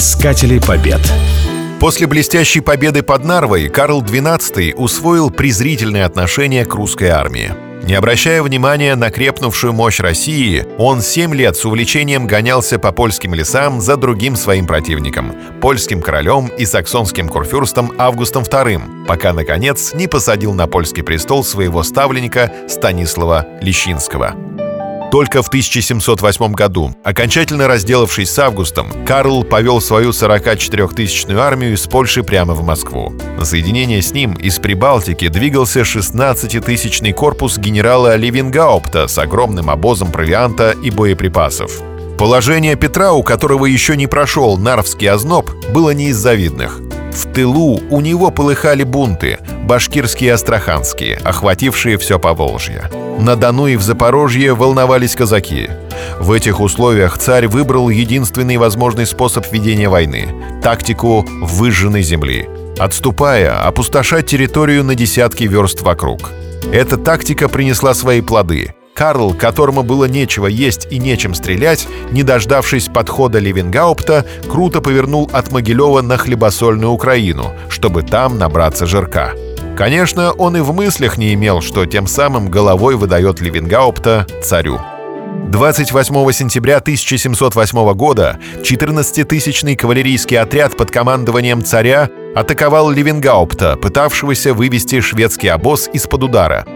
Искатели побед. После блестящей победы под Нарвой Карл XII усвоил презрительное отношение к русской армии. Не обращая внимания на крепнувшую мощь России, он семь лет с увлечением гонялся по польским лесам за другим своим противником — польским королем и саксонским курфюрстом Августом II, пока, наконец, не посадил на польский престол своего ставленника Станислава Лещинского. Только в 1708 году, окончательно разделавшись с Августом, Карл повел свою 44-тысячную армию из Польши прямо в Москву. На соединение с ним из Прибалтики двигался 16-тысячный корпус генерала Ливенгаупта с огромным обозом провианта и боеприпасов. Положение Петра, у которого еще не прошел Нарвский озноб, было не из завидных. В тылу у него полыхали бунты, башкирские и астраханские, охватившие все Поволжье. На Дону и в Запорожье волновались казаки. В этих условиях царь выбрал единственный возможный способ ведения войны – тактику выжженной земли. Отступая, опустошать территорию на десятки верст вокруг. Эта тактика принесла свои плоды. Карл, которому было нечего есть и нечем стрелять, не дождавшись подхода Левенгаупта, круто повернул от Могилева на хлебосольную Украину, чтобы там набраться жирка. Конечно, он и в мыслях не имел, что тем самым головой выдает Левенгаупта царю. 28 сентября 1708 года 14-тысячный кавалерийский отряд под командованием царя атаковал Левенгаупта, пытавшегося вывести шведский обоз из-под удара.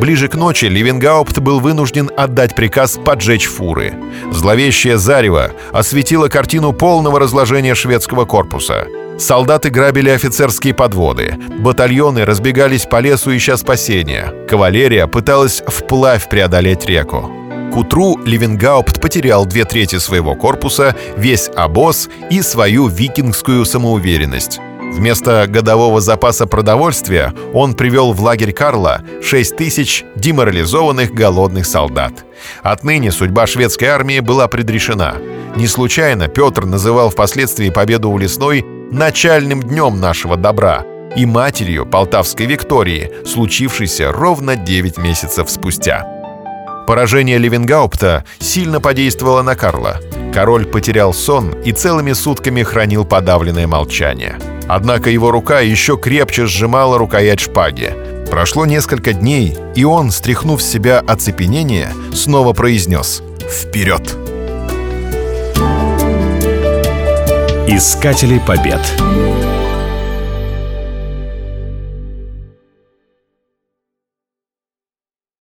Ближе к ночи Левенгаупт был вынужден отдать приказ поджечь фуры. Зловещее зарево осветило картину полного разложения шведского корпуса — Солдаты грабили офицерские подводы, батальоны разбегались по лесу ища спасения, кавалерия пыталась вплавь преодолеть реку. К утру Левенгаупт потерял две трети своего корпуса, весь обоз и свою викингскую самоуверенность. Вместо годового запаса продовольствия он привел в лагерь Карла 6 тысяч деморализованных голодных солдат. Отныне судьба шведской армии была предрешена. Не случайно Петр называл впоследствии победу у Лесной начальным днем нашего добра и матерью Полтавской Виктории, случившейся ровно 9 месяцев спустя. Поражение Левенгаупта сильно подействовало на Карла. Король потерял сон и целыми сутками хранил подавленное молчание. Однако его рука еще крепче сжимала рукоять шпаги. Прошло несколько дней, и он, стряхнув с себя оцепенение, снова произнес «Вперед!» Искатели побед.